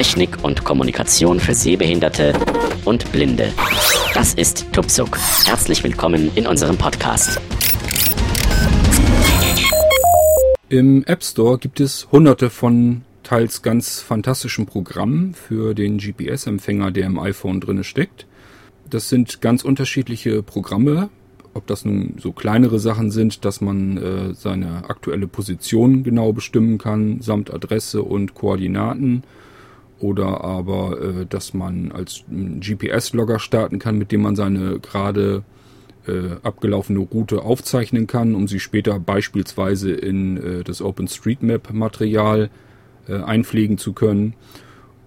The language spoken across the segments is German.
Technik und Kommunikation für Sehbehinderte und Blinde. Das ist Tupsuk. Herzlich willkommen in unserem Podcast. Im App Store gibt es hunderte von teils ganz fantastischen Programmen für den GPS-Empfänger, der im iPhone drinne steckt. Das sind ganz unterschiedliche Programme, ob das nun so kleinere Sachen sind, dass man äh, seine aktuelle Position genau bestimmen kann, samt Adresse und Koordinaten, oder aber, äh, dass man als GPS-Logger starten kann, mit dem man seine gerade äh, abgelaufene Route aufzeichnen kann, um sie später beispielsweise in äh, das OpenStreetMap-Material äh, einpflegen zu können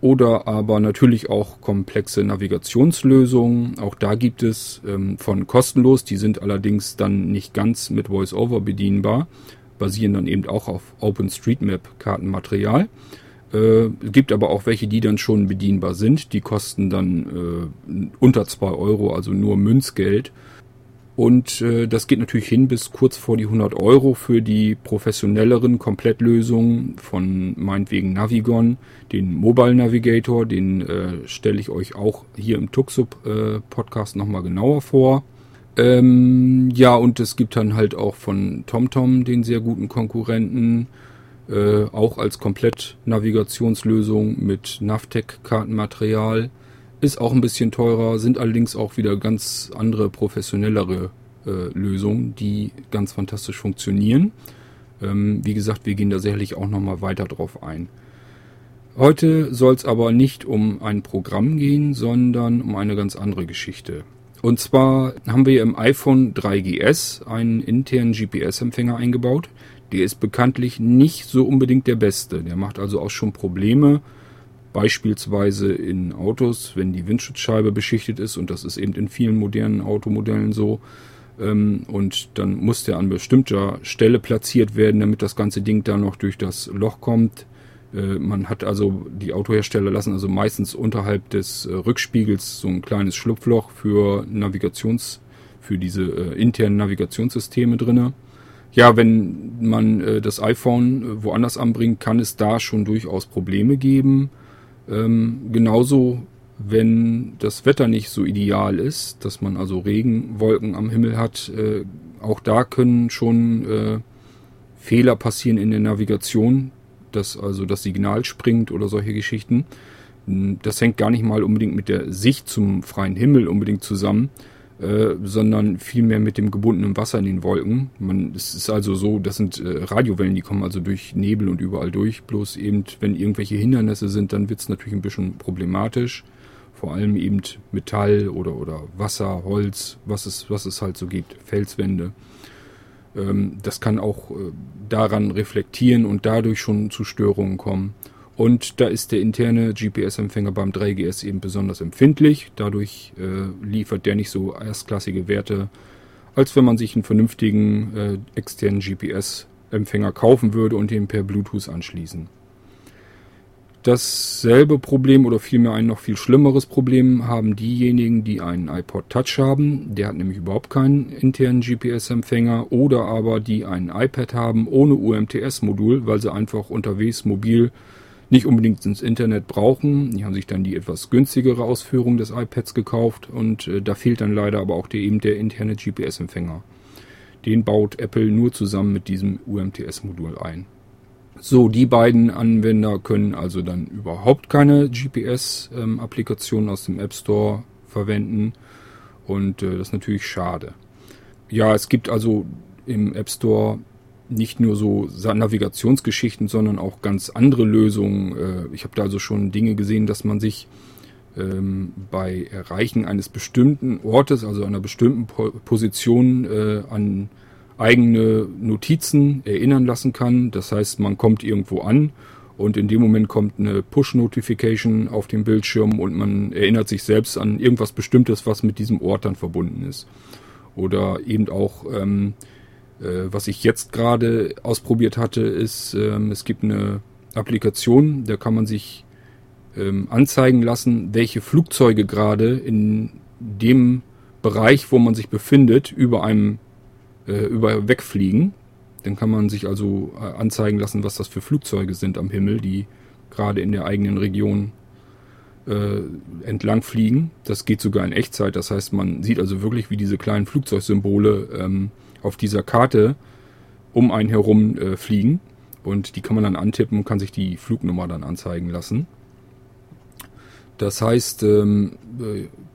oder aber natürlich auch komplexe Navigationslösungen. Auch da gibt es ähm, von kostenlos, die sind allerdings dann nicht ganz mit VoiceOver bedienbar, basieren dann eben auch auf OpenStreetMap-Kartenmaterial. Äh, gibt aber auch welche, die dann schon bedienbar sind. Die kosten dann äh, unter zwei Euro, also nur Münzgeld. Und äh, das geht natürlich hin bis kurz vor die 100 Euro für die professionelleren Komplettlösungen von meinetwegen Navigon, den Mobile Navigator, den äh, stelle ich euch auch hier im Tuxup äh, nochmal genauer vor. Ähm, ja, und es gibt dann halt auch von TomTom den sehr guten Konkurrenten, äh, auch als Komplett-Navigationslösung mit Navtec-Kartenmaterial. Ist auch ein bisschen teurer, sind allerdings auch wieder ganz andere professionellere äh, Lösungen, die ganz fantastisch funktionieren. Ähm, wie gesagt, wir gehen da sicherlich auch nochmal weiter drauf ein. Heute soll es aber nicht um ein Programm gehen, sondern um eine ganz andere Geschichte. Und zwar haben wir im iPhone 3GS einen internen GPS-Empfänger eingebaut. Der ist bekanntlich nicht so unbedingt der beste. Der macht also auch schon Probleme, Beispielsweise in Autos, wenn die Windschutzscheibe beschichtet ist, und das ist eben in vielen modernen Automodellen so, ähm, und dann muss der an bestimmter Stelle platziert werden, damit das ganze Ding da noch durch das Loch kommt. Äh, man hat also, die Autohersteller lassen also meistens unterhalb des äh, Rückspiegels so ein kleines Schlupfloch für Navigations, für diese äh, internen Navigationssysteme drinne. Ja, wenn man äh, das iPhone äh, woanders anbringt, kann es da schon durchaus Probleme geben. Ähm, genauso, wenn das Wetter nicht so ideal ist, dass man also Regenwolken am Himmel hat, äh, auch da können schon äh, Fehler passieren in der Navigation, dass also das Signal springt oder solche Geschichten. Hm, das hängt gar nicht mal unbedingt mit der Sicht zum freien Himmel unbedingt zusammen, äh, sondern vielmehr mit dem gebundenen Wasser in den Wolken. Man, es ist also so, das sind äh, Radiowellen, die kommen also durch Nebel und überall durch. Bloß eben, wenn irgendwelche Hindernisse sind, dann wird es natürlich ein bisschen problematisch. Vor allem eben Metall oder, oder Wasser, Holz, was es, was es halt so gibt, Felswände. Ähm, das kann auch äh, daran reflektieren und dadurch schon zu Störungen kommen. Und da ist der interne GPS-Empfänger beim 3GS eben besonders empfindlich. Dadurch äh, liefert der nicht so erstklassige Werte, als wenn man sich einen vernünftigen äh, externen GPS-Empfänger kaufen würde und den per Bluetooth anschließen. Dasselbe Problem oder vielmehr ein noch viel schlimmeres Problem haben diejenigen, die einen iPod Touch haben. Der hat nämlich überhaupt keinen internen GPS-Empfänger oder aber die ein iPad haben ohne UMTS-Modul, weil sie einfach unterwegs mobil nicht unbedingt ins Internet brauchen. Die haben sich dann die etwas günstigere Ausführung des iPads gekauft und äh, da fehlt dann leider aber auch der, eben der interne GPS-Empfänger. Den baut Apple nur zusammen mit diesem UMTS-Modul ein. So, die beiden Anwender können also dann überhaupt keine GPS-Applikationen ähm, aus dem App Store verwenden und äh, das ist natürlich schade. Ja, es gibt also im App Store nicht nur so Navigationsgeschichten, sondern auch ganz andere Lösungen. Äh, ich habe da also schon Dinge gesehen, dass man sich ähm, bei Erreichen eines bestimmten Ortes, also einer bestimmten Position äh, an eigene Notizen erinnern lassen kann. Das heißt, man kommt irgendwo an und in dem Moment kommt eine Push-Notification auf dem Bildschirm und man erinnert sich selbst an irgendwas Bestimmtes, was mit diesem Ort dann verbunden ist. Oder eben auch ähm, äh, was ich jetzt gerade ausprobiert hatte, ist, ähm, es gibt eine Applikation, da kann man sich ähm, anzeigen lassen, welche Flugzeuge gerade in dem Bereich, wo man sich befindet, über einem äh, über wegfliegen. Dann kann man sich also äh, anzeigen lassen, was das für Flugzeuge sind am Himmel, die gerade in der eigenen Region äh, entlang fliegen. Das geht sogar in Echtzeit. Das heißt, man sieht also wirklich, wie diese kleinen Flugzeugsymbole ähm, auf dieser Karte um einen herum äh, fliegen. Und die kann man dann antippen und kann sich die Flugnummer dann anzeigen lassen. Das heißt, ähm,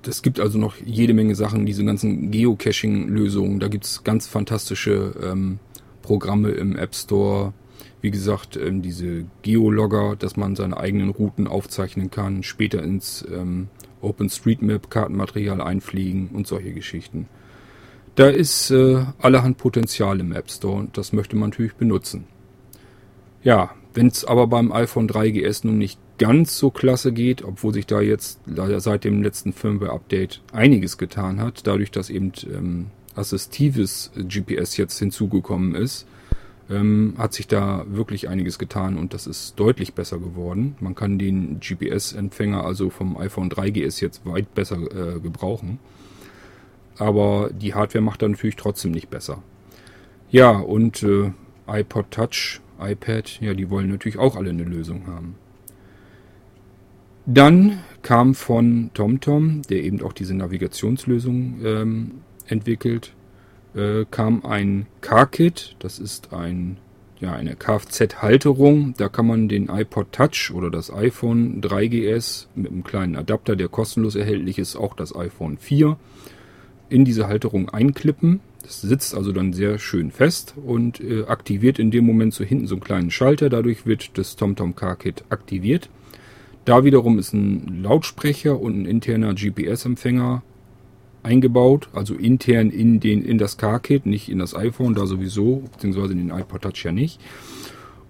das gibt also noch jede Menge Sachen, diese ganzen Geocaching-Lösungen. Da gibt es ganz fantastische ähm, Programme im App Store. Wie gesagt, ähm, diese Geologger, dass man seine eigenen Routen aufzeichnen kann, später ins ähm, OpenStreetMap-Kartenmaterial einfliegen und solche Geschichten. Da ist äh, allerhand Potenzial im App Store und das möchte man natürlich benutzen. Ja, wenn es aber beim iPhone 3GS nun nicht ganz so klasse geht, obwohl sich da jetzt leider seit dem letzten Firmware-Update einiges getan hat, dadurch, dass eben ähm, assistives GPS jetzt hinzugekommen ist, ähm, hat sich da wirklich einiges getan und das ist deutlich besser geworden. Man kann den GPS-Empfänger also vom iPhone 3GS jetzt weit besser äh, gebrauchen. Aber die Hardware macht da natürlich trotzdem nicht besser. Ja, und äh, iPod Touch, iPad, ja, die wollen natürlich auch alle eine Lösung haben. Dann kam von TomTom, der eben auch diese Navigationslösung ähm, entwickelt, äh, kam ein Car-Kit. Das ist ein, ja, eine Kfz-Halterung. Da kann man den iPod Touch oder das iPhone 3GS mit einem kleinen Adapter, der kostenlos erhältlich ist, auch das iPhone 4, in diese Halterung einklippen. Das sitzt also dann sehr schön fest und äh, aktiviert in dem Moment so hinten so einen kleinen Schalter. Dadurch wird das TomTom Car-Kit aktiviert. Da wiederum ist ein Lautsprecher und ein interner GPS-Empfänger eingebaut, also intern in, den, in das Car-Kit, nicht in das iPhone, da sowieso, beziehungsweise in den iPod Touch ja nicht.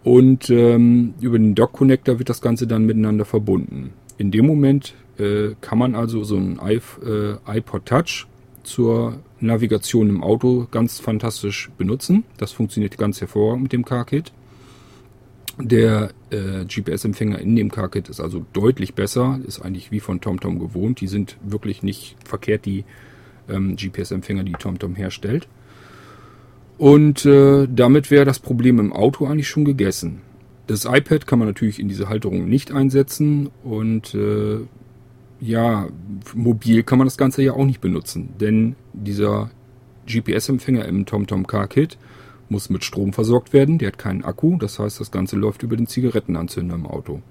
Und ähm, über den Dock-Connector wird das Ganze dann miteinander verbunden. In dem Moment äh, kann man also so ein äh, iPod Touch zur Navigation im Auto ganz fantastisch benutzen. Das funktioniert ganz hervorragend mit dem Car-Kit. Der äh, GPS-Empfänger in dem Car-Kit ist also deutlich besser, ist eigentlich wie von TomTom gewohnt. Die sind wirklich nicht verkehrt, die ähm, GPS-Empfänger, die TomTom herstellt. Und äh, damit wäre das Problem im Auto eigentlich schon gegessen. Das iPad kann man natürlich in diese Halterung nicht einsetzen und äh, ja, mobil kann man das Ganze ja auch nicht benutzen, denn dieser GPS-Empfänger im TomTom Car Kit muss mit Strom versorgt werden. Der hat keinen Akku, das heißt, das Ganze läuft über den Zigarettenanzünder im Auto.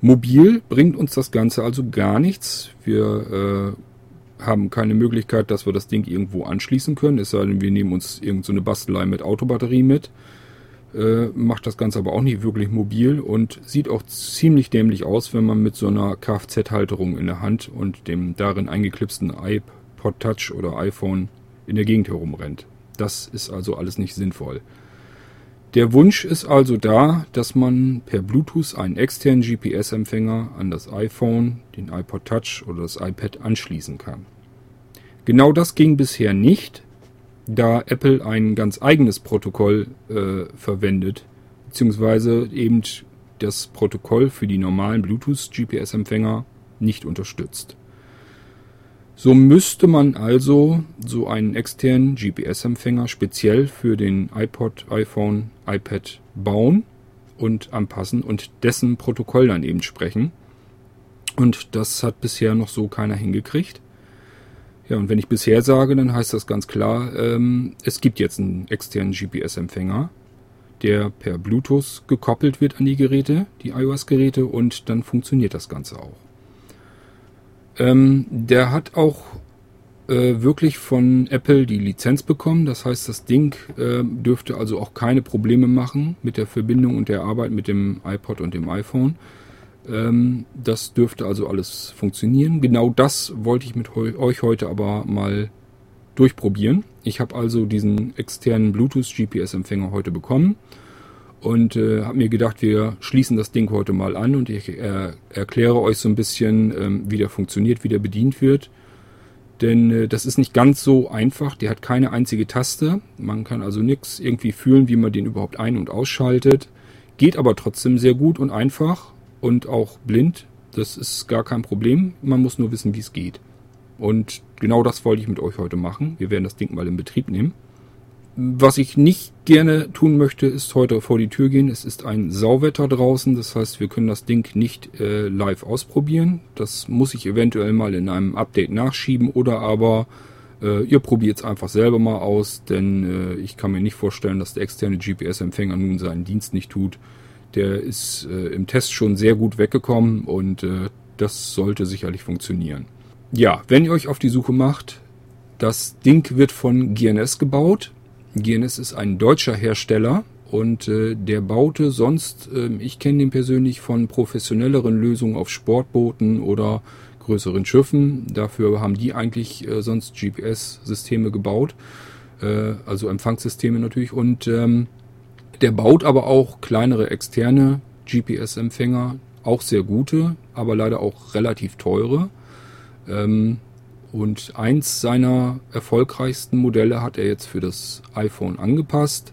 Mobil bringt uns das Ganze also gar nichts. Wir äh, haben keine Möglichkeit, dass wir das Ding irgendwo anschließen können, es sei denn, wir nehmen uns irgendeine so Bastelei mit Autobatterie mit. Äh, macht das Ganze aber auch nicht wirklich mobil und sieht auch ziemlich dämlich aus, wenn man mit so einer Kfz-Halterung in der Hand und dem darin eingeklipsten iPod Touch oder iPhone in der Gegend herumrennt. Das ist also alles nicht sinnvoll. Der Wunsch ist also da, dass man per Bluetooth einen externen GPS-Empfänger an das iPhone, den iPod Touch oder das iPad anschließen kann. Genau das ging bisher nicht, da Apple ein ganz eigenes Protokoll äh, verwendet, beziehungsweise eben das Protokoll für die normalen Bluetooth-GPS-Empfänger nicht unterstützt. So müsste man also so einen externen GPS-Empfänger speziell für den iPod, iPhone, iPad bauen und anpassen und dessen Protokoll dann eben sprechen. Und das hat bisher noch so keiner hingekriegt. Ja, und wenn ich bisher sage, dann heißt das ganz klar, ähm, es gibt jetzt einen externen GPS-Empfänger, der per Bluetooth gekoppelt wird an die Geräte, die iOS-Geräte, und dann funktioniert das Ganze auch. Ähm, der hat auch äh, wirklich von Apple die Lizenz bekommen. Das heißt, das Ding äh, dürfte also auch keine Probleme machen mit der Verbindung und der Arbeit mit dem iPod und dem iPhone. Ähm, das dürfte also alles funktionieren. Genau das wollte ich mit euch heute aber mal durchprobieren. Ich habe also diesen externen Bluetooth GPS-Empfänger heute bekommen und äh, habe mir gedacht, wir schließen das Ding heute mal an und ich äh, erkläre euch so ein bisschen, ähm, wie der funktioniert, wie der bedient wird. Denn äh, das ist nicht ganz so einfach. Der hat keine einzige Taste. Man kann also nichts irgendwie fühlen, wie man den überhaupt ein- und ausschaltet. Geht aber trotzdem sehr gut und einfach und auch blind. Das ist gar kein Problem. Man muss nur wissen, wie es geht. Und genau das wollte ich mit euch heute machen. Wir werden das Ding mal in Betrieb nehmen. Was ich nicht gerne tun möchte, ist heute vor die Tür gehen. Es ist ein Sauwetter draußen, das heißt, wir können das Ding nicht äh, live ausprobieren. Das muss ich eventuell mal in einem Update nachschieben oder aber äh, ihr probiert es einfach selber mal aus, denn äh, ich kann mir nicht vorstellen, dass der externe GPS-Empfänger nun seinen Dienst nicht tut. Der ist äh, im Test schon sehr gut weggekommen und äh, das sollte sicherlich funktionieren. Ja, wenn ihr euch auf die Suche macht, das Ding wird von GNS gebaut. GNS ist ein deutscher Hersteller und äh, der baute sonst, äh, ich kenne den persönlich von professionelleren Lösungen auf Sportbooten oder größeren Schiffen. Dafür haben die eigentlich äh, sonst GPS-Systeme gebaut, äh, also Empfangssysteme natürlich. Und ähm, der baut aber auch kleinere externe GPS-Empfänger, auch sehr gute, aber leider auch relativ teure. Ähm, und eins seiner erfolgreichsten Modelle hat er jetzt für das iPhone angepasst,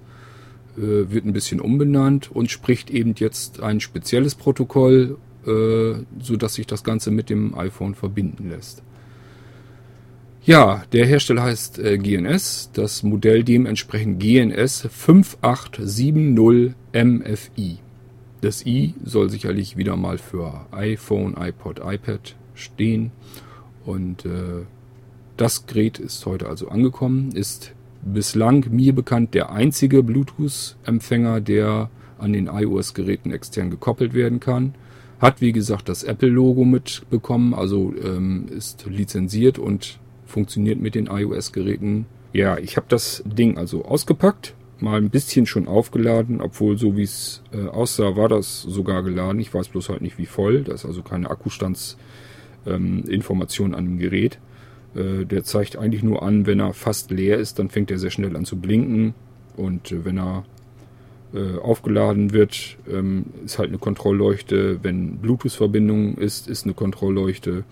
äh, wird ein bisschen umbenannt und spricht eben jetzt ein spezielles Protokoll, äh, so dass sich das Ganze mit dem iPhone verbinden lässt. Ja, der Hersteller heißt äh, GNS, das Modell dementsprechend GNS 5870 MFI. Das i soll sicherlich wieder mal für iPhone, iPod, iPad stehen. Und äh, das Gerät ist heute also angekommen, ist bislang mir bekannt der einzige Bluetooth-Empfänger, der an den iOS-Geräten extern gekoppelt werden kann. Hat wie gesagt das Apple-Logo mitbekommen, also ähm, ist lizenziert und funktioniert mit den iOS-Geräten. Ja, ich habe das Ding also ausgepackt, mal ein bisschen schon aufgeladen, obwohl so wie es äh, aussah, war das sogar geladen. Ich weiß bloß halt nicht wie voll. Da ist also keine Akkustands ähm, an dem Gerät. Äh, der zeigt eigentlich nur an, wenn er fast leer ist, dann fängt er sehr schnell an zu blinken. Und äh, wenn er äh, aufgeladen wird, ähm, ist halt eine Kontrollleuchte. Wenn Bluetooth-Verbindung ist, ist eine Kontrollleuchte.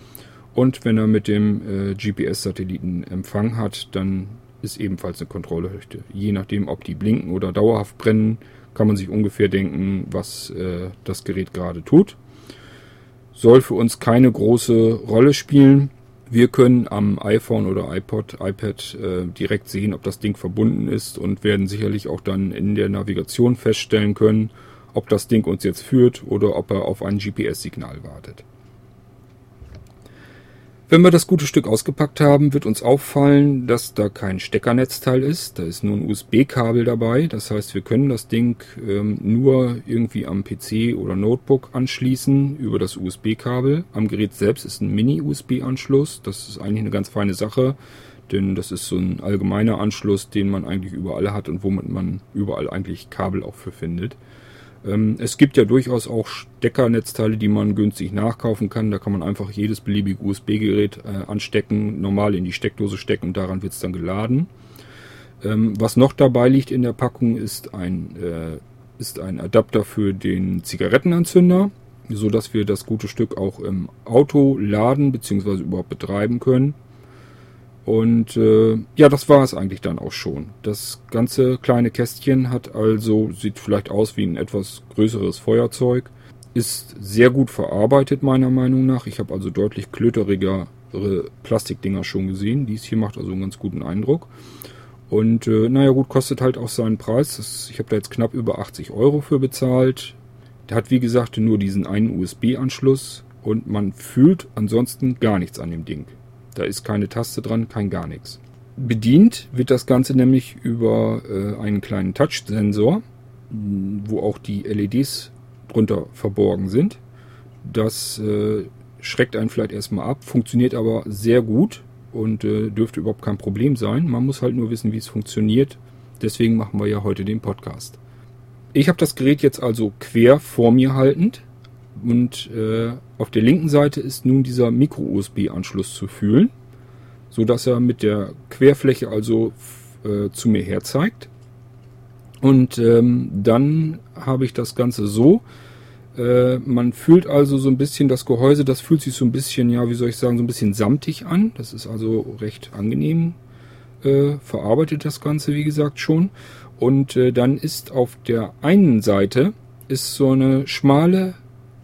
Und wenn er mit dem äh, GPS-Satelliten Empfang hat, dann ist ebenfalls eine Kontrollleuchte. Je nachdem, ob die blinken oder dauerhaft brennen, kann man sich ungefähr denken, was äh, das Gerät gerade tut soll für uns keine große Rolle spielen. Wir können am iPhone oder iPod, iPad äh, direkt sehen, ob das Ding verbunden ist und werden sicherlich auch dann in der Navigation feststellen können, ob das Ding uns jetzt führt oder ob er auf ein GPS-Signal wartet. Wenn wir das gute Stück ausgepackt haben, wird uns auffallen, dass da kein Steckernetzteil ist. Da ist nur ein USB-Kabel dabei. Das heißt, wir können das Ding ähm, nur irgendwie am PC oder Notebook anschließen über das USB-Kabel. Am Gerät selbst ist ein Mini-USB-Anschluss. Das ist eigentlich eine ganz feine Sache, denn das ist so ein allgemeiner Anschluss, den man eigentlich überall hat und womit man überall eigentlich Kabel auch für findet. Ähm, es gibt ja durchaus auch Steckernetzteile, die man günstig nachkaufen kann. Da kann man einfach jedes beliebige USB-Gerät äh, anstecken, normal in die Steckdose stecken und daran wird es dann geladen. Ähm, was noch dabei liegt in der Packung ist ein, äh, ist ein Adapter für den Zigarettenanzünder, so dass wir das gute Stück auch im Auto laden bzw. überhaupt betreiben können. Und äh, ja, das war es eigentlich dann auch schon. Das ganze kleine Kästchen hat also, sieht vielleicht aus wie ein etwas größeres Feuerzeug, ist sehr gut verarbeitet meiner Meinung nach. Ich habe also deutlich klöterigere Plastikdinger schon gesehen. Dies hier macht also einen ganz guten Eindruck. Und äh, naja gut, kostet halt auch seinen Preis. Das, ich habe da jetzt knapp über 80 Euro für bezahlt. Der hat wie gesagt nur diesen einen USB-Anschluss und man fühlt ansonsten gar nichts an dem Ding. Da ist keine Taste dran, kein gar nichts. Bedient wird das Ganze nämlich über äh, einen kleinen Touch-Sensor, wo auch die LEDs drunter verborgen sind. Das äh, schreckt einen vielleicht erstmal ab, funktioniert aber sehr gut und äh, dürfte überhaupt kein Problem sein. Man muss halt nur wissen, wie es funktioniert. Deswegen machen wir ja heute den Podcast. Ich habe das Gerät jetzt also quer vor mir haltend und äh, auf der linken Seite ist nun dieser Micro-USB-Anschluss zu fühlen, so dass er mit der Querfläche also äh, zu mir her zeigt. Und ähm, dann habe ich das Ganze so. Äh, man fühlt also so ein bisschen das Gehäuse, das fühlt sich so ein bisschen, ja, wie soll ich sagen, so ein bisschen samtig an. Das ist also recht angenehm äh, verarbeitet, das Ganze, wie gesagt, schon. Und äh, dann ist auf der einen Seite ist so eine schmale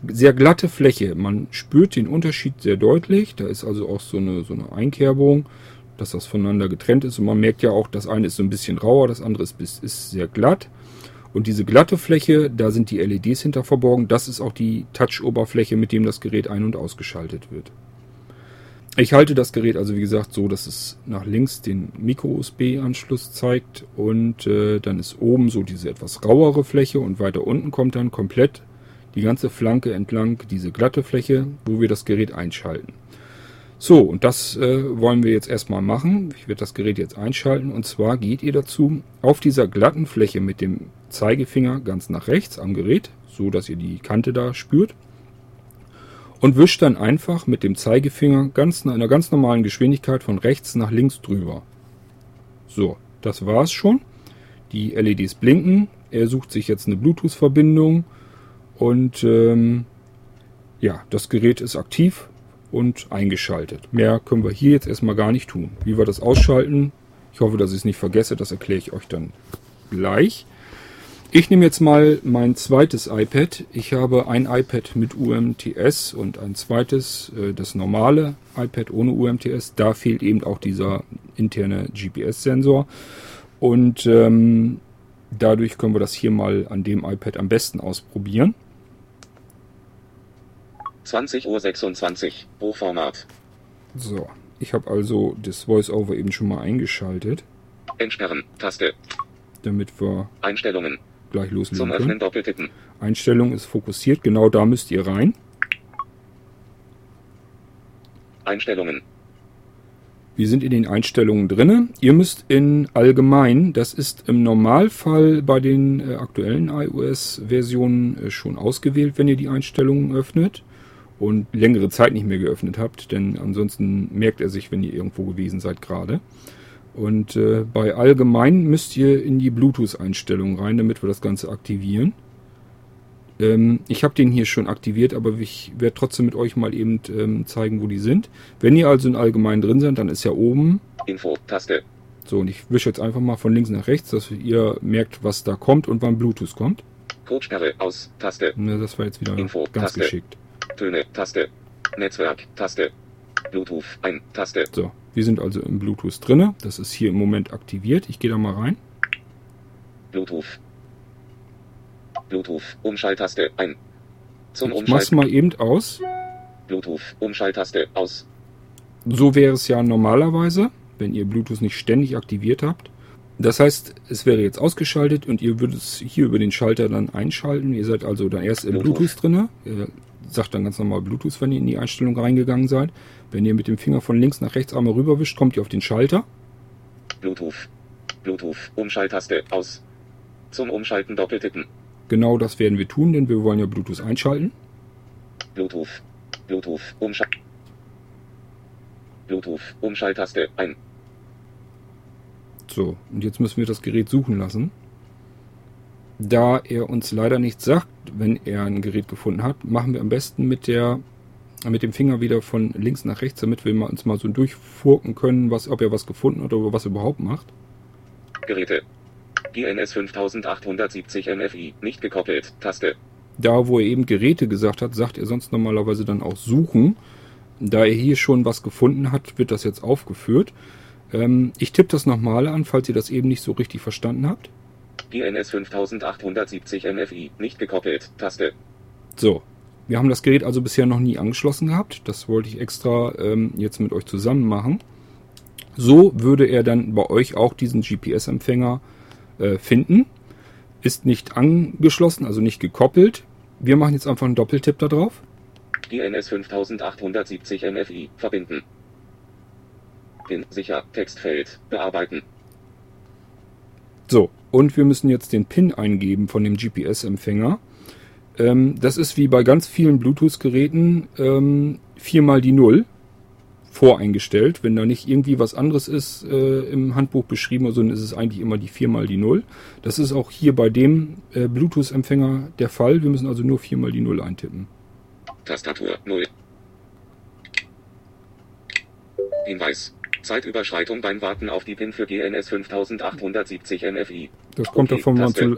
sehr glatte Fläche. Man spürt den Unterschied sehr deutlich. Da ist also auch so eine, so eine Einkerbung. dass das voneinander getrennt ist. Und man merkt ja auch, das eine ist so ein bisschen rauer, das andere ist, ist sehr glatt. Und diese glatte Fläche, da sind die LEDs hinter verborgen. Das ist auch die Touch-Oberfläche, mit dem das Gerät ein- und ausgeschaltet wird. Ich halte das Gerät also wie gesagt so, dass es nach links den Micro-USB-Anschluss zeigt und äh, dann ist oben so diese etwas rauere Fläche und weiter unten kommt dann komplett die ganze Flanke entlang diese glatte Fläche, wo wir das Gerät einschalten. So, und das äh, wollen wir jetzt erstmal machen. Ich werde das Gerät jetzt einschalten und zwar geht ihr dazu auf dieser glatten Fläche mit dem Zeigefinger ganz nach rechts am Gerät, so dass ihr die Kante da spürt und wischt dann einfach mit dem Zeigefinger ganz in einer ganz normalen Geschwindigkeit von rechts nach links drüber. So, das war's schon. Die LEDs blinken. Er sucht sich jetzt eine Bluetooth-Verbindung und ähm, ja, das Gerät ist aktiv und eingeschaltet. Mehr können wir hier jetzt erstmal gar nicht tun. Wie wir das ausschalten, ich hoffe, dass ich es nicht vergesse, das erkläre ich euch dann gleich. Ich nehme jetzt mal mein zweites iPad. Ich habe ein iPad mit UMTS und ein zweites, äh, das normale iPad ohne UMTS. Da fehlt eben auch dieser interne GPS-Sensor. Und ähm, dadurch können wir das hier mal an dem iPad am besten ausprobieren. 20.26 Uhr, Hochformat. So, ich habe also das VoiceOver eben schon mal eingeschaltet. Entsperren, Taste. Damit wir Einstellungen, gleich loslegen Zum Öffnen können. doppeltippen. Einstellung ist fokussiert, genau da müsst ihr rein. Einstellungen. Wir sind in den Einstellungen drinne. Ihr müsst in allgemein, das ist im Normalfall bei den äh, aktuellen iOS-Versionen äh, schon ausgewählt, wenn ihr die Einstellungen öffnet und längere Zeit nicht mehr geöffnet habt, denn ansonsten merkt er sich, wenn ihr irgendwo gewesen seid gerade. Und äh, bei allgemein müsst ihr in die Bluetooth-Einstellungen rein, damit wir das Ganze aktivieren. Ähm, ich habe den hier schon aktiviert, aber ich werde trotzdem mit euch mal eben ähm, zeigen, wo die sind. Wenn ihr also in allgemein drin seid, dann ist ja oben. Info, Taste. So, und ich wische jetzt einfach mal von links nach rechts, dass ihr merkt, was da kommt und wann Bluetooth kommt. Codesperre, aus, Taste. Na, das war jetzt wieder Info, ganz Taste. geschickt. Töne, Taste. Netzwerk, Taste. Bluetooth, ein, Taste. So, wir sind also im Bluetooth drinne. Das ist hier im Moment aktiviert. Ich gehe da mal rein. Bluetooth. Bluetooth, Umschalttaste, ein. Zum Ich mach's mal eben aus. Bluetooth, Umschalttaste, aus. So wäre es ja normalerweise, wenn ihr Bluetooth nicht ständig aktiviert habt. Das heißt, es wäre jetzt ausgeschaltet und ihr würdet es hier über den Schalter dann einschalten. Ihr seid also dann erst im Bluetooth. Bluetooth drinne. Ihr sagt dann ganz normal Bluetooth, wenn ihr in die Einstellung reingegangen seid. Wenn ihr mit dem Finger von links nach rechts einmal rüberwischt, kommt ihr auf den Schalter. Bluetooth. Bluetooth, Umschalttaste, aus. Zum Umschalten doppeltippen. Genau das werden wir tun, denn wir wollen ja Bluetooth einschalten. Bluetooth. Bluetooth, Umschalt. Bluetooth, Umschalttaste, ein. So, und jetzt müssen wir das Gerät suchen lassen. Da er uns leider nicht sagt, wenn er ein Gerät gefunden hat, machen wir am besten mit der mit dem Finger wieder von links nach rechts, damit wir uns mal so durchfurken können, was, ob er was gefunden hat oder was er überhaupt macht. Geräte. GNS 5870 MFI, nicht gekoppelt, Taste. Da, wo er eben Geräte gesagt hat, sagt er sonst normalerweise dann auch suchen. Da er hier schon was gefunden hat, wird das jetzt aufgeführt. Ähm, ich tippe das nochmal an, falls ihr das eben nicht so richtig verstanden habt. GNS 5870 MFI, nicht gekoppelt, Taste. So, wir haben das Gerät also bisher noch nie angeschlossen gehabt. Das wollte ich extra ähm, jetzt mit euch zusammen machen. So würde er dann bei euch auch diesen GPS-Empfänger äh, finden. Ist nicht angeschlossen, also nicht gekoppelt. Wir machen jetzt einfach einen Doppeltipp da drauf. GNS 5870 MFI, verbinden. Pin sicher, Textfeld, bearbeiten. So, und wir müssen jetzt den PIN eingeben von dem GPS-Empfänger. Ähm, das ist wie bei ganz vielen Bluetooth-Geräten ähm, viermal die Null voreingestellt. Wenn da nicht irgendwie was anderes ist äh, im Handbuch beschrieben, oder so, dann ist es eigentlich immer die viermal die Null. Das ist auch hier bei dem äh, Bluetooth-Empfänger der Fall. Wir müssen also nur viermal die Null eintippen. Tastatur 0. Hinweis. Zeitüberschreitung beim Warten auf die PIN für GNS 5870 MFI. Das kommt Okay, davon, wenn man zu,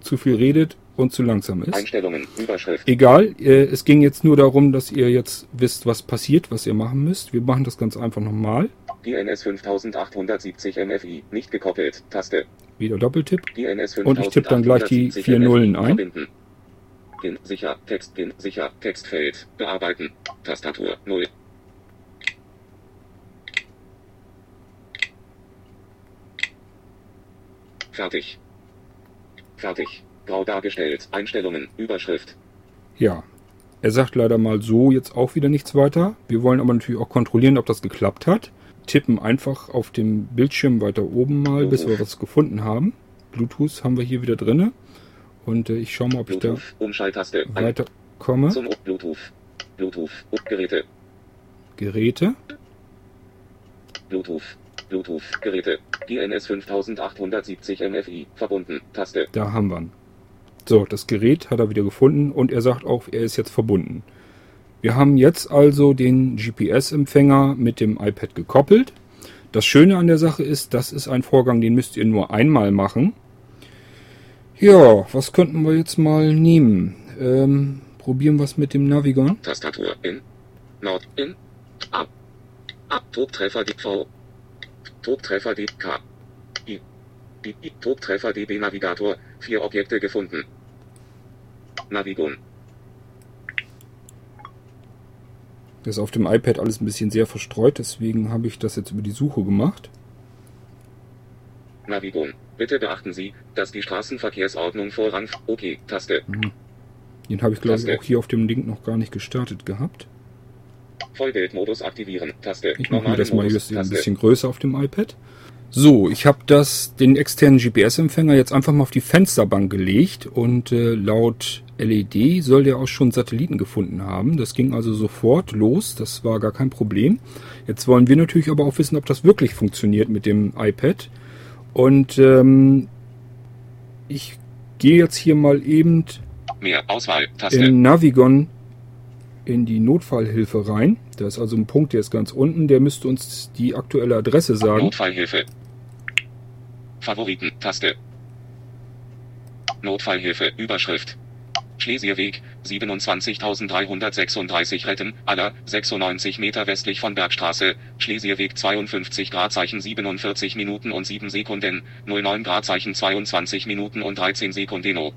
zu viel redet und zu langsam ist. Einstellungen, Überschrift. Egal, äh, es ging jetzt nur darum, dass ihr jetzt wisst, was passiert, was ihr machen müsst. Wir machen das ganz einfach nochmal. DNS 5870 MFI. Nicht gekoppelt. Taste. Wieder Doppeltipp. Und ich tippe dann gleich die 5870 vier Nullen ein. Verbinden. Pin sicher. Text Pin sicher. Textfeld. Bearbeiten. Tastatur 0. Fertig. Fertig. Grau dargestellt. Einstellungen. Überschrift. Ja. Er sagt leider mal so jetzt auch wieder nichts weiter. Wir wollen aber natürlich auch kontrollieren, ob das geklappt hat. Tippen einfach auf dem Bildschirm weiter oben mal, bis wir was gefunden haben. Bluetooth haben wir hier wieder drinne. Und äh, ich schaue mal, ob ich da Bluetooth. Umschalttaste. Ein- weiterkomme. Zum Bluetooth. Bluetooth. Geräte. Geräte. Bluetooth. Bluetooth. Geräte. DNS 5870 MFI. Verbunden. Taste. Da haben wir ihn. So, das Gerät hat er wieder gefunden und er sagt auch, er ist jetzt verbunden. Wir haben jetzt also den GPS-Empfänger mit dem iPad gekoppelt. Das Schöne an der Sache ist, das ist ein Vorgang, den müsst ihr nur einmal machen. Ja, was könnten wir jetzt mal nehmen? Ähm, probieren wir es mit dem Navigon. Tastatur. In. Nord. In. Ab. Ab. Tobtreffer die V. Tobtreffer die K. I. I. DB Navigator. Vier Objekte gefunden. Navigon. Das ist auf dem iPad alles ein bisschen sehr verstreut, deswegen habe ich das jetzt über die Suche gemacht. Navigon. Bitte beachten Sie, dass die Straßenverkehrsordnung Vorrang. OK. Taste. Den habe ich glaube ich auch hier auf dem Link noch gar nicht gestartet gehabt. Vollbildmodus aktivieren. Taste. Ich mache Normalen das mal Modus. ein bisschen größer auf dem iPad. So, ich habe das den externen GPS-Empfänger jetzt einfach mal auf die Fensterbank gelegt und äh, laut LED soll der auch schon Satelliten gefunden haben. Das ging also sofort los, das war gar kein Problem. Jetzt wollen wir natürlich aber auch wissen, ob das wirklich funktioniert mit dem iPad. Und ähm, ich gehe jetzt hier mal eben Mehr Auswahl. Taste. in Navigon in die Notfallhilfe rein. Da ist also ein Punkt, der ist ganz unten. Der müsste uns die aktuelle Adresse sagen. Notfallhilfe. Favoriten. Taste. Notfallhilfe. Überschrift. Schlesierweg, 27.336 retten, aller, 96 Meter westlich von Bergstraße, Schlesierweg 52 Gradzeichen 47 Minuten und 7 Sekunden, 09 Gradzeichen 22 Minuten und 13 Sekundeno.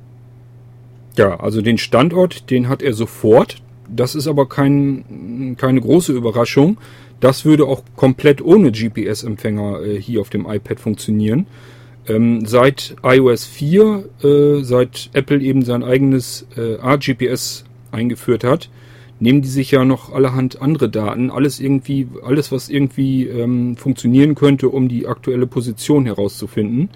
Ja, also den Standort, den hat er sofort. Das ist aber kein, keine große Überraschung. Das würde auch komplett ohne GPS-Empfänger äh, hier auf dem iPad funktionieren. Ähm, seit iOS 4, äh, seit Apple eben sein eigenes äh, RGPS eingeführt hat, nehmen die sich ja noch allerhand andere Daten, alles irgendwie, alles was irgendwie ähm, funktionieren könnte, um die aktuelle Position herauszufinden.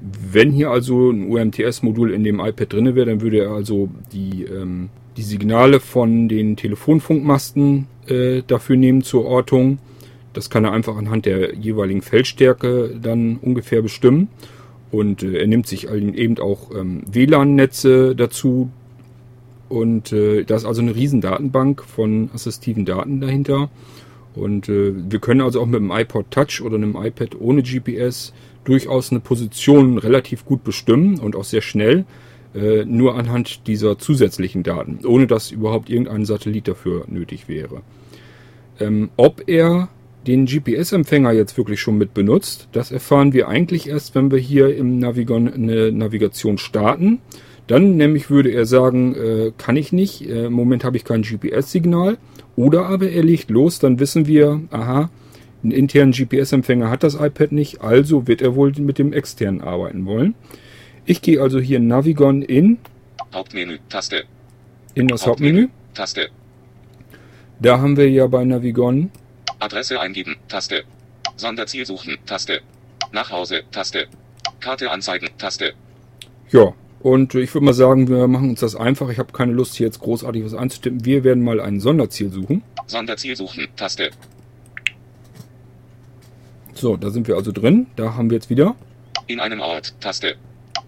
Wenn hier also ein UMTS-Modul in dem iPad drinne wäre, dann würde er also die, ähm, die Signale von den Telefonfunkmasten äh, dafür nehmen zur Ortung. Das kann er einfach anhand der jeweiligen Feldstärke dann ungefähr bestimmen. Und äh, er nimmt sich eben auch ähm, WLAN-Netze dazu. Und äh, da ist also eine riesen Datenbank von assistiven Daten dahinter. Und äh, wir können also auch mit einem iPod Touch oder einem iPad ohne GPS durchaus eine Position relativ gut bestimmen und auch sehr schnell, äh, nur anhand dieser zusätzlichen Daten, ohne dass überhaupt irgendein Satellit dafür nötig wäre. Ähm, ob er den GPS-Empfänger jetzt wirklich schon mit benutzt, das erfahren wir eigentlich erst, wenn wir hier im Navigon eine Navigation starten. Dann nämlich würde er sagen, äh, kann ich nicht, äh, im Moment habe ich kein GPS-Signal. Oder aber er legt los, dann wissen wir, aha, einen internen GPS-Empfänger hat das iPad nicht, also wird er wohl mit dem externen arbeiten wollen. Ich gehe also hier Navigon in, Hauptmenü. Taste. in das Hauptmenü. Taste. Da haben wir ja bei Navigon Adresse eingeben. Taste. Sonderziel suchen. Taste. Nach Hause. Taste. Karte anzeigen. Taste. Ja, und ich würde mal sagen, wir machen uns das einfach. Ich habe keine Lust, hier jetzt großartig was einzutippen. Wir werden mal ein Sonderziel suchen. Sonderziel suchen. Taste. So, da sind wir also drin. Da haben wir jetzt wieder. In einem Ort. Taste.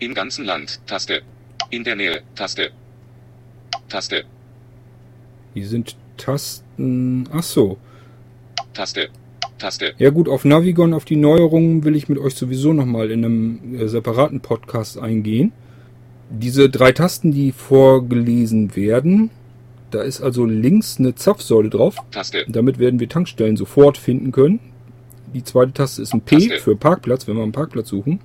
Im ganzen Land. Taste. In der Nähe. Taste. Taste. Hier sind Tasten. Ach so. Taste. Taste. Ja gut, auf Navigon, auf die Neuerungen will ich mit euch sowieso nochmal in einem äh, separaten Podcast eingehen. Diese drei Tasten, die vorgelesen werden, da ist also links eine Zapfsäule drauf. Taste. Damit werden wir Tankstellen sofort finden können. Die zweite Taste ist ein P Taste. für Parkplatz, wenn wir einen Parkplatz suchen.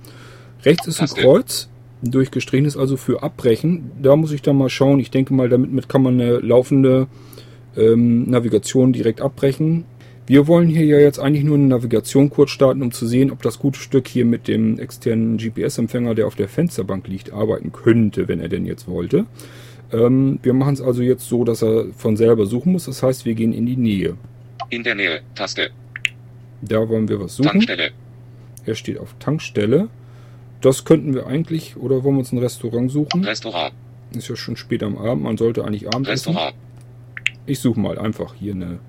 Rechts ist ein. Kreuz, durchgestrichen ist also für Abbrechen. Da muss ich dann mal schauen. Ich denke mal, damit mit kann man eine laufende ähm, Navigation direkt abbrechen. Wir wollen hier ja jetzt eigentlich nur eine Navigation kurz starten, um zu sehen, ob das gute Stück hier mit dem externen GPS-Empfänger, der auf der Fensterbank liegt, arbeiten könnte, wenn er denn jetzt wollte. Ähm, wir machen es also jetzt so, dass er von selber suchen muss. Das heißt, wir gehen in die Nähe. In der Nähe. Taste. Da wollen wir was suchen. Tankstelle. Er steht auf Tankstelle. Das könnten wir eigentlich, oder wollen wir uns ein Restaurant suchen? Restaurant. Ist ja schon spät am Abend, man sollte eigentlich Abend essen. Restaurant. Ich suche mal einfach hier eine,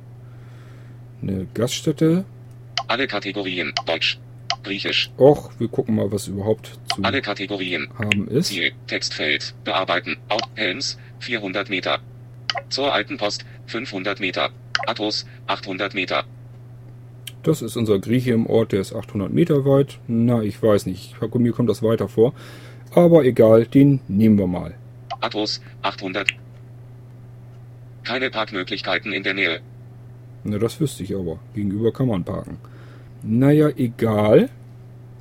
eine Gaststätte. Alle Kategorien. Deutsch. Griechisch. Och, wir gucken mal, was überhaupt zu Alle Kategorien. haben ist. Ziel. Textfeld. Bearbeiten. Out. Helms. 400 Meter. Zur alten Post. 500 Meter. Athos. 800 Meter. Das ist unser Grieche im Ort, der ist 800 Meter weit. Na, ich weiß nicht, mir kommt das weiter vor. Aber egal, den nehmen wir mal. Athos. 800. Keine Parkmöglichkeiten in der Nähe. Na, das wüsste ich aber. Gegenüber kann man parken. Naja, egal.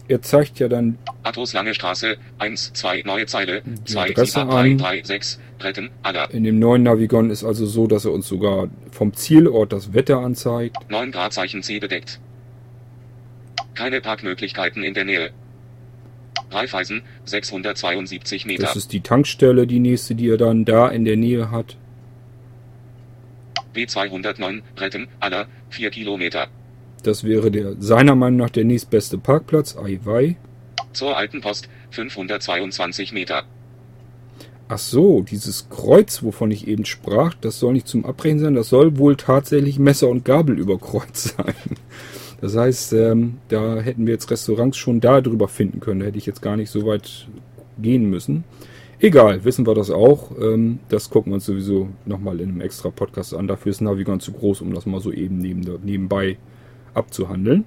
Er zeigt ja dann Athos Lange Straße. 1, 2, neue Zeile. Die 2, Adresse 7, 3, an. 3, 6. Bretten. Aller. in dem neuen Navigon ist also so, dass er uns sogar vom Zielort das Wetter anzeigt. 9 Gradzeichen C bedeckt. Keine Parkmöglichkeiten in der Nähe. Raiffeisen, 672 Meter. Das ist die Tankstelle, die nächste, die er dann da in der Nähe hat. B209, Bretten, aller, 4 Kilometer. Das wäre der seiner Meinung nach der nächstbeste Parkplatz. Aiwei. Zur alten Post, 522 Meter. Ach so, dieses Kreuz, wovon ich eben sprach, das soll nicht zum Abbrechen sein, das soll wohl tatsächlich Messer und Gabel über Kreuz sein. Das heißt, ähm, da hätten wir jetzt Restaurants schon da drüber finden können. Da hätte ich jetzt gar nicht so weit gehen müssen. Egal, wissen wir das auch. Ähm, das gucken wir uns sowieso nochmal in einem extra Podcast an. Dafür ist Navigon zu groß, um das mal so eben neben, nebenbei abzuhandeln.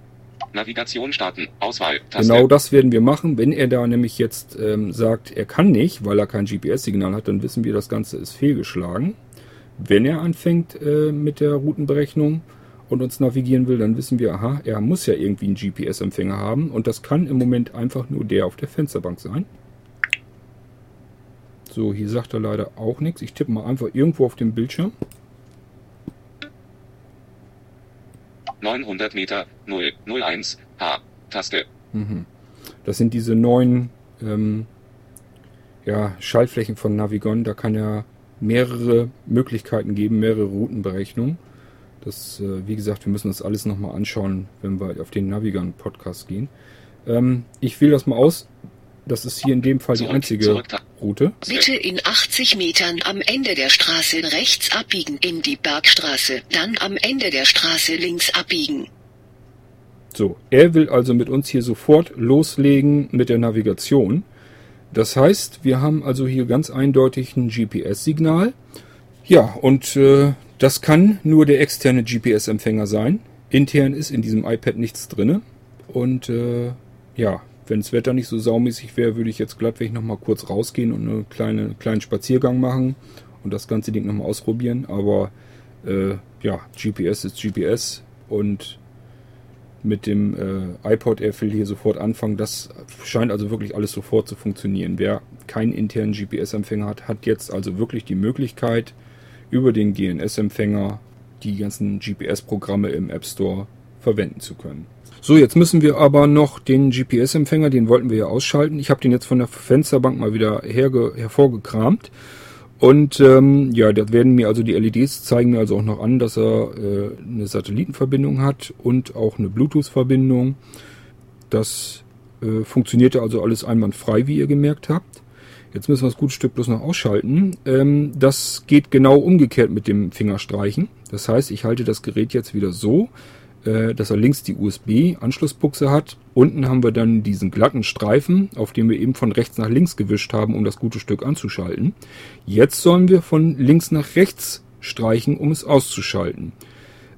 Navigation starten, Auswahl, Taste. Genau das werden wir machen. Wenn er da nämlich jetzt ähm, sagt, er kann nicht, weil er kein GPS-Signal hat, dann wissen wir, das Ganze ist fehlgeschlagen. Wenn er anfängt äh, mit der Routenberechnung und uns navigieren will, dann wissen wir, aha, er muss ja irgendwie einen GPS-Empfänger haben und das kann im Moment einfach nur der auf der Fensterbank sein. So, hier sagt er leider auch nichts. Ich tippe mal einfach irgendwo auf dem Bildschirm. 900 Meter, 0, 01, H, Taste. Mhm. Das sind diese neuen ähm, ja, Schaltflächen von Navigon. Da kann er mehrere Möglichkeiten geben, mehrere Routenberechnungen. Das, äh, wie gesagt, wir müssen das alles nochmal anschauen, wenn wir auf den Navigon-Podcast gehen. Ähm, ich wähle das mal aus. Das ist hier in dem Fall die Zurück, einzige zurück, Ta- Route. Bitte in 80 Metern am Ende der Straße rechts abbiegen in die Bergstraße, dann am Ende der Straße links abbiegen. So, er will also mit uns hier sofort loslegen mit der Navigation. Das heißt, wir haben also hier ganz eindeutig ein GPS-Signal. Ja, und äh, das kann nur der externe GPS-Empfänger sein. Intern ist in diesem iPad nichts drinne. Und äh, ja, wenn das Wetter nicht so saumäßig wäre, würde ich jetzt glattweg nochmal kurz rausgehen und einen kleine, kleinen Spaziergang machen und das ganze Ding nochmal ausprobieren. Aber äh, ja, GPS ist GPS und mit dem äh, iPod Air will hier sofort anfangen. Das scheint also wirklich alles sofort zu funktionieren. Wer keinen internen GPS-Empfänger hat, hat jetzt also wirklich die Möglichkeit, über den GNS-Empfänger die ganzen GPS-Programme im App Store verwenden zu können. So, jetzt müssen wir aber noch den GPS-Empfänger, den wollten wir ja ausschalten. Ich habe den jetzt von der Fensterbank mal wieder herge hervorgekramt. Und ähm, ja, da werden mir also die LEDs zeigen mir also auch noch an, dass er äh, eine Satellitenverbindung hat und auch eine Bluetooth-Verbindung. Das äh, funktionierte also alles einwandfrei, wie ihr gemerkt habt. Jetzt müssen wir das gute Stück bloß noch ausschalten. Ähm, das geht genau umgekehrt mit dem Fingerstreichen. Das heißt, ich halte das Gerät jetzt wieder so, dass er links die USB-Anschlussbuchse hat. Unten haben wir dann diesen glatten Streifen, auf dem wir eben von rechts nach links gewischt haben, um das gute Stück anzuschalten. Jetzt sollen wir von links nach rechts streichen, um es auszuschalten.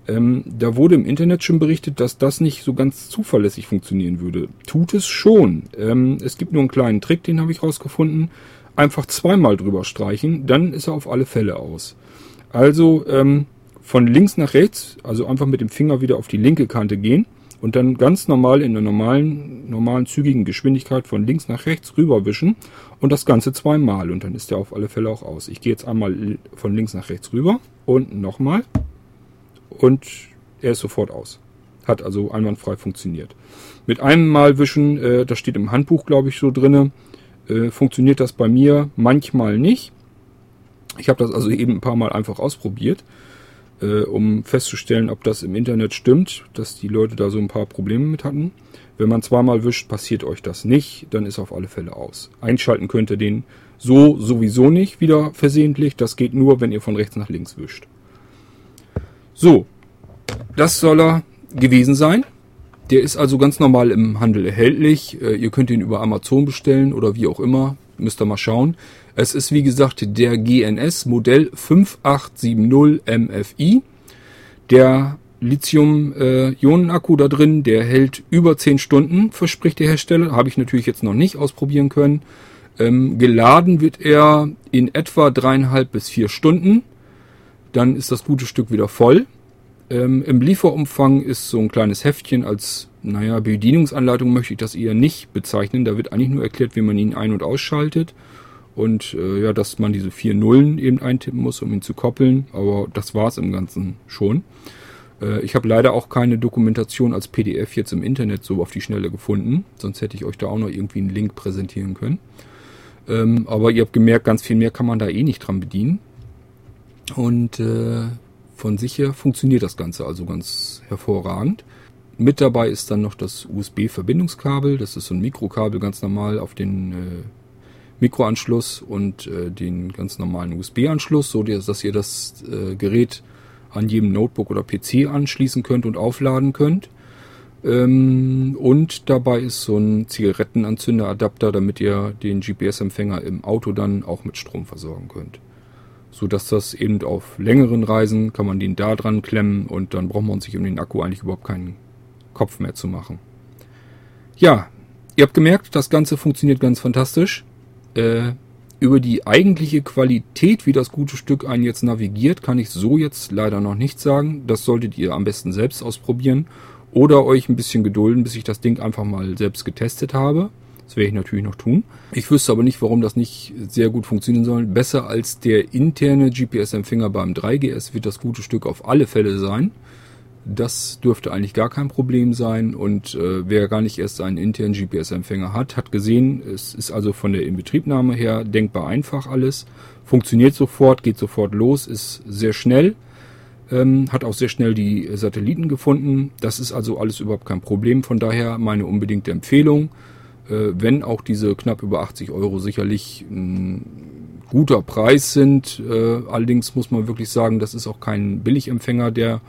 Ähm, da wurde im Internet schon berichtet, dass das nicht so ganz zuverlässig funktionieren würde. Tut es schon. Ähm, es gibt nur einen kleinen Trick, den habe ich rausgefunden. Einfach zweimal drüber streichen, dann ist er auf alle Fälle aus. Also ähm, von links nach rechts, also einfach mit dem Finger wieder auf die linke Kante gehen und dann ganz normal in der normalen, normalen zügigen Geschwindigkeit von links nach rechts rüberwischen und das Ganze zweimal und dann ist der auf alle Fälle auch aus. Ich gehe jetzt einmal von links nach rechts rüber und nochmal und er ist sofort aus. Hat also einwandfrei funktioniert. Mit einem Mal wischen, äh, das steht im Handbuch, glaube ich, so drinne, äh, funktioniert das bei mir manchmal nicht. Ich habe das also eben ein paar Mal einfach ausprobiert, äh, um festzustellen, ob das im Internet stimmt, dass die Leute da so ein paar Probleme mit hatten. Wenn man zweimal wischt, passiert euch das nicht, dann ist auf alle Fälle aus. Einschalten könnt ihr den so sowieso nicht wieder versehentlich. Das geht nur, wenn ihr von rechts nach links wischt. So, das soll er gewesen sein. Der ist also ganz normal im Handel erhältlich. Äh, ihr könnt ihn über Amazon bestellen oder wie auch immer. Müsst ihr mal schauen. Es ist wie gesagt der GNS Modell 5870 MFI. Der Lithium-Ionen-Akku da drin, der hält über 10 Stunden, verspricht der Hersteller. Habe ich natürlich jetzt noch nicht ausprobieren können. Ähm, geladen wird er in etwa dreieinhalb bis vier Stunden. Dann ist das gute Stück wieder voll. Ähm, Im Lieferumfang ist so ein kleines Heftchen als, naja, Bedienungsanleitung möchte ich das eher nicht bezeichnen. Da wird eigentlich nur erklärt, wie man ihn ein- und ausschaltet. Und äh, ja, dass man diese vier Nullen eben eintippen muss, um ihn zu koppeln. Aber das war's im Ganzen schon. Äh, ich habe leider auch keine Dokumentation als PDF jetzt im Internet so auf die Schnelle gefunden. Sonst hätte ich euch da auch noch irgendwie einen Link präsentieren können. Ähm, aber ihr habt gemerkt, ganz viel mehr kann man da eh nicht dran bedienen. Und äh, von sich her funktioniert das Ganze also ganz hervorragend. Mit dabei ist dann noch das USB-Verbindungskabel. Das ist so ein Mikrokabel ganz normal auf den äh, Mikroanschluss und äh, den ganz normalen USB-Anschluss, so dass ihr das äh, Gerät an jedem Notebook oder PC anschließen könnt und aufladen könnt. Ähm, und dabei ist so ein Zigarettenanzünderadapter, damit ihr den GPS-Empfänger im Auto dann auch mit Strom versorgen könnt. So dass das eben auf längeren Reisen kann man den da dran klemmen und dann braucht man sich um den Akku eigentlich überhaupt keinen Kopf mehr zu machen. Ja, ihr habt gemerkt, das Ganze funktioniert ganz fantastisch. Äh, über die eigentliche Qualität, wie das gute Stück einen jetzt navigiert, kann ich so jetzt leider noch nicht sagen. Das solltet ihr am besten selbst ausprobieren oder euch ein bisschen gedulden, bis ich das Ding einfach mal selbst getestet habe. Das werde ich natürlich noch tun. Ich wüsste aber nicht, warum das nicht sehr gut funktionieren soll. Besser als der interne GPS-Empfänger beim 3GS wird das gute Stück auf alle Fälle sein. Das dürfte eigentlich gar kein Problem sein und äh, wer gar nicht erst einen internen GPS-Empfänger hat, hat gesehen, es ist also von der Inbetriebnahme her denkbar einfach alles. Funktioniert sofort, geht sofort los, ist sehr schnell, ähm, hat auch sehr schnell die Satelliten gefunden. Das ist also alles überhaupt kein Problem. Von daher meine unbedingte Empfehlung, wenn auch diese knapp über 80 Euro sicherlich ein guter Preis sind. Äh, allerdings muss man wirklich sagen, das ist auch kein Billigempfänger, der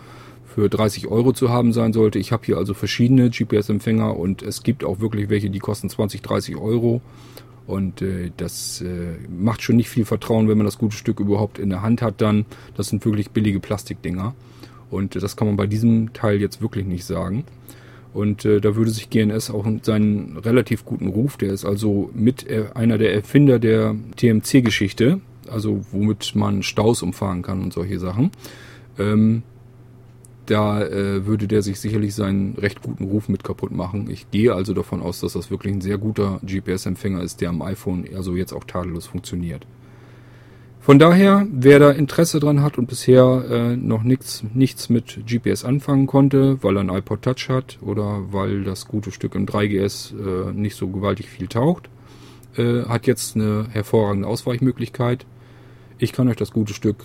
für 30 Euro zu haben sein sollte. Ich habe hier also verschiedene GPS-Empfänger und es gibt auch wirklich welche, die kosten 20, 30 Euro. Und äh, das äh, macht schon nicht viel Vertrauen, wenn man das gute Stück überhaupt in der Hand hat dann. Das sind wirklich billige Plastikdinger. Und äh, das kann man bei diesem Teil jetzt wirklich nicht sagen. Und äh, da würde sich GNS auch seinen relativ guten Ruf, der ist also mit äh, einer der Erfinder der TMC-Geschichte, also womit man Staus umfahren kann und solche Sachen, ähm, da äh, würde der sich sicherlich seinen recht guten Ruf mit kaputt machen. Ich gehe also davon aus, dass das wirklich ein sehr guter GPS-Empfänger ist, der am iPhone also jetzt auch tadellos funktioniert. Von daher, wer da Interesse dran hat und bisher äh, noch nichts, nichts mit GPS anfangen konnte, weil er ein iPod Touch hat oder weil das gute Stück im 3GS äh, nicht so gewaltig viel taucht, äh, hat jetzt eine hervorragende Ausweichmöglichkeit. Ich kann euch das gute Stück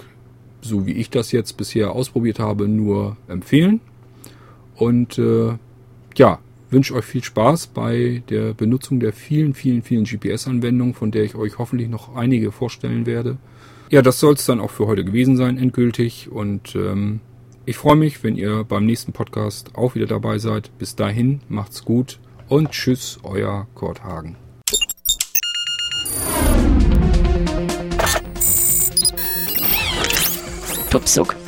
so wie ich das jetzt bisher ausprobiert habe, nur empfehlen. Und äh, ja, wünsche euch viel Spaß bei der Benutzung der vielen, vielen, vielen GPS-Anwendungen, von der ich euch hoffentlich noch einige vorstellen werde. Ja, das soll es dann auch für heute gewesen sein, endgültig. Und ähm, ich freue mich, wenn ihr beim nächsten Podcast auch wieder dabei seid. Bis dahin, macht's gut und tschüss, euer Kurt Hagen. Tupsuk,